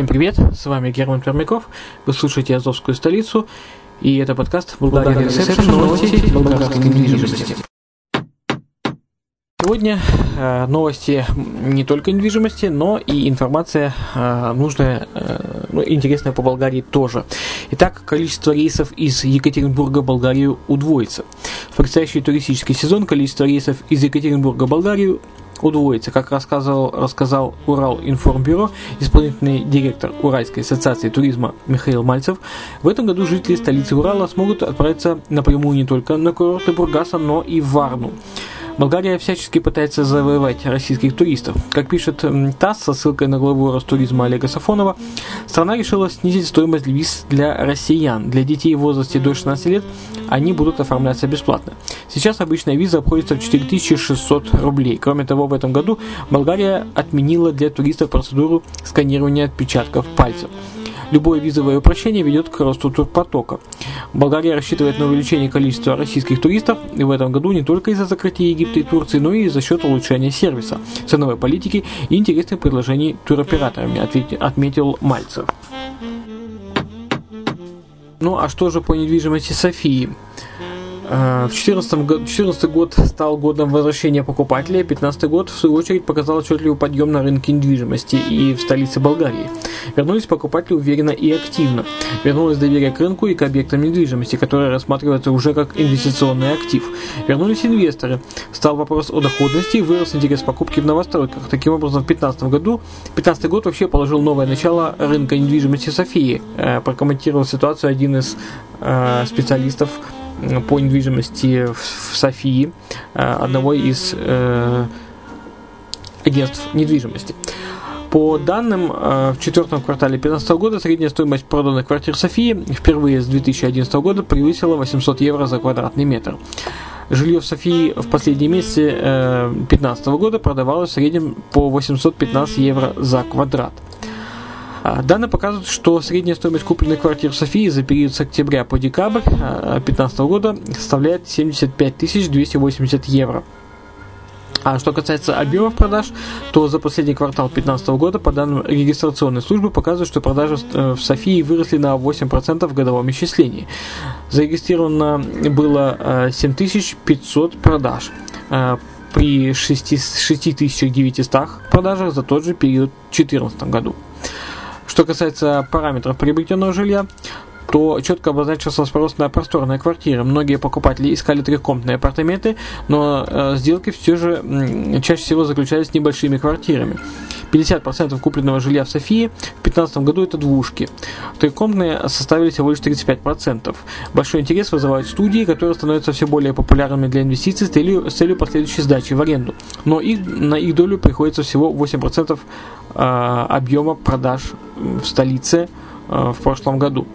Всем привет, с вами Герман Пермяков, вы слушаете «Азовскую столицу», и это подкаст «Болгария Ресепшн. Новости болгарской недвижимости». Сегодня э, новости не только недвижимости, но и информация э, нужная, э, ну, интересная по Болгарии тоже. Итак, количество рейсов из Екатеринбурга в Болгарию удвоится. В предстоящий туристический сезон количество рейсов из Екатеринбурга в Болгарию удвоится, как рассказал, рассказал Урал Информбюро, исполнительный директор Уральской ассоциации туризма Михаил Мальцев. В этом году жители столицы Урала смогут отправиться напрямую не только на курорты Бургаса, но и в Варну. Болгария всячески пытается завоевать российских туристов. Как пишет ТАСС со ссылкой на главу Ростуризма Олега Сафонова, страна решила снизить стоимость виз для россиян. Для детей в возрасте до 16 лет они будут оформляться бесплатно. Сейчас обычная виза обходится в 4600 рублей. Кроме того, в этом году Болгария отменила для туристов процедуру сканирования отпечатков пальцев. Любое визовое упрощение ведет к росту турпотока. Болгария рассчитывает на увеличение количества российских туристов и в этом году не только из-за закрытия Египта и Турции, но и за счет улучшения сервиса, ценовой политики и интересных предложений туроператорами, отметил Мальцев. Ну а что же по недвижимости Софии? Э, в 2014 год стал годом возвращения покупателей, 2015 год, в свою очередь, показал отчетливый подъем на рынке недвижимости и в столице Болгарии. Вернулись покупатели уверенно и активно. Вернулось доверие к рынку и к объектам недвижимости, которые рассматриваются уже как инвестиционный актив. Вернулись инвесторы. Стал вопрос о доходности и вырос интерес покупки в новостройках. Таким образом, в 2015 году, 2015 год вообще положил новое начало рынка недвижимости Софии. Э, прокомментировал ситуацию один из э, специалистов по недвижимости в Софии, э, одного из э, агентств недвижимости. По данным, э, в четвертом квартале 2015 года средняя стоимость проданных квартир Софии впервые с 2011 года превысила 800 евро за квадратный метр. Жилье в Софии в последние месяцы 2015 года продавалось в среднем по 815 евро за квадрат. А, данные показывают, что средняя стоимость купленных квартир в Софии за период с октября по декабрь 2015 а, года составляет 75 280 евро. А что касается объемов продаж, то за последний квартал 2015 года, по данным регистрационной службы, показывают, что продажи в Софии выросли на 8% в годовом исчислении. Зарегистрировано было 7500 продаж при 6900 продажах за тот же период в 2014 году. Что касается параметров приобретенного жилья, то четко обозначился спрос на просторные квартиры. Многие покупатели искали трехкомнатные апартаменты, но э, сделки все же э, чаще всего заключались с небольшими квартирами. 50% купленного жилья в Софии в 2015 году это двушки. Трехкомнатные составили всего лишь 35%. Большой интерес вызывают студии, которые становятся все более популярными для инвестиций с целью, с целью последующей сдачи в аренду. Но их, на их долю приходится всего 8% э, объема продаж в столице э, в прошлом году.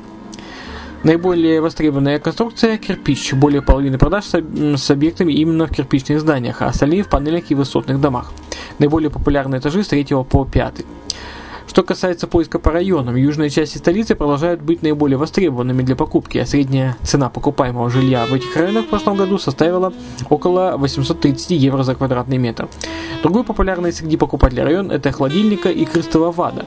Наиболее востребованная конструкция – кирпич. Более половины продаж с объектами именно в кирпичных зданиях, а остальные в панелях и высотных домах. Наиболее популярные этажи с 3 по 5. Что касается поиска по районам, южные части столицы продолжают быть наиболее востребованными для покупки, а средняя цена покупаемого жилья в этих районах в прошлом году составила около 830 евро за квадратный метр. Другой популярный среди покупателей район – это Холодильника и Крыстова Вада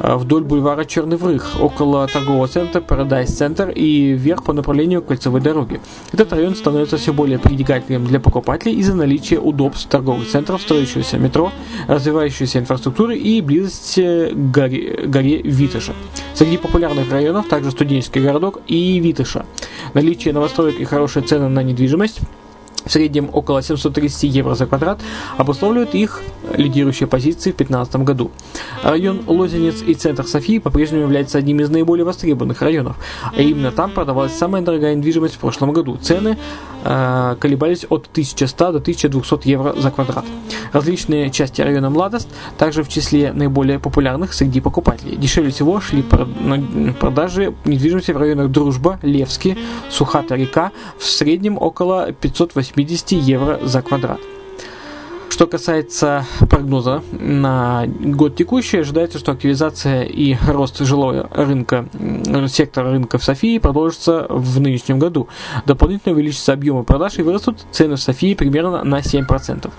вдоль бульвара Черный Врых, около торгового центра Paradise Center и вверх по направлению кольцевой дороги. Этот район становится все более притягательным для покупателей из-за наличия удобств торговых центров, строящегося метро, развивающейся инфраструктуры и близости к горе, горе Витыша. Среди популярных районов также студенческий городок и Витыша. Наличие новостроек и хорошие цены на недвижимость – в среднем около 730 евро за квадрат, обусловливают их лидирующие позиции в 2015 году. Район Лозенец и центр Софии по-прежнему является одним из наиболее востребованных районов, а именно там продавалась самая дорогая недвижимость в прошлом году. Цены э, колебались от 1100 до 1200 евро за квадрат. Различные части района Младост также в числе наиболее популярных среди покупателей. Дешевле всего шли продажи недвижимости в районах Дружба, Левский, Сухата-река в среднем около 580 евро за квадрат. Что касается прогноза на год текущий, ожидается, что активизация и рост жилого рынка, сектора рынка в Софии продолжится в нынешнем году. Дополнительно увеличатся объемы продаж и вырастут цены в Софии примерно на 7%.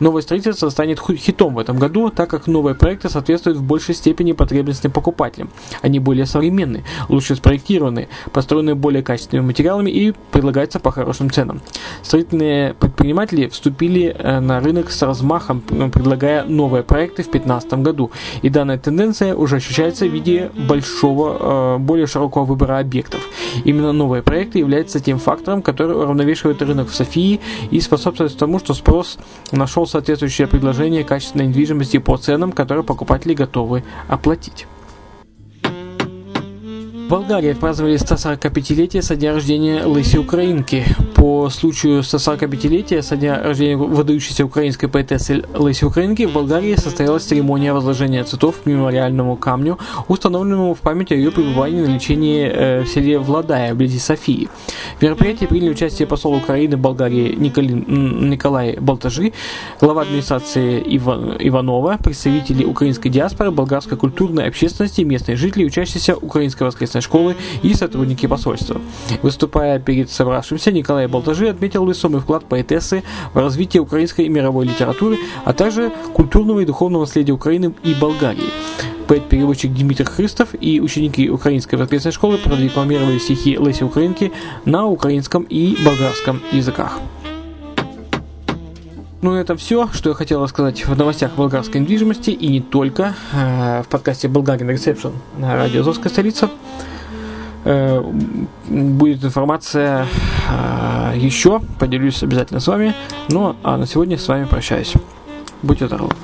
Новое строительство станет хитом в этом году, так как новые проекты соответствуют в большей степени потребностям покупателям. Они более современные, лучше спроектированы, построены более качественными материалами и предлагаются по хорошим ценам. Строительные предприниматели вступили э, на рынок с размахом, предлагая новые проекты в 2015 году. И данная тенденция уже ощущается в виде большого, э, более широкого выбора объектов. Именно новые проекты являются тем фактором, который уравновешивает рынок в Софии и способствует тому, что спрос нашел соответствующее предложение качественной недвижимости по ценам, которые покупатели готовы оплатить. Болгарии отпраздновали 145-летие со дня рождения Лыси Украинки. По случаю 145-летия со дня рождения выдающейся украинской поэтессы Лыси Украинки в Болгарии состоялась церемония возложения цветов к мемориальному камню, установленному в память о ее пребывании на лечении э, в селе Владая, вблизи Софии. В мероприятии приняли участие посол Украины в Болгарии Николин, Николай Болтажи, глава администрации Иван, Иванова, представители украинской диаспоры, болгарской культурной общественности, местные жители, учащиеся украинской воскресной школы и сотрудники посольства. Выступая перед собравшимся, Николай Болтажи отметил весомый вклад поэтессы в развитие украинской и мировой литературы, а также культурного и духовного наследия Украины и Болгарии. Поэт-переводчик Дмитрий Христов и ученики украинской воскресной школы продекламировали стихи Леси Украинки на украинском и болгарском языках. Ну, это все, что я хотел рассказать в новостях болгарской недвижимости и не только э, в подкасте «Болгарин Ресепшн» на радио «Азовская столица». Э, будет информация э, еще, поделюсь обязательно с вами. Ну, а на сегодня с вами прощаюсь. Будьте здоровы.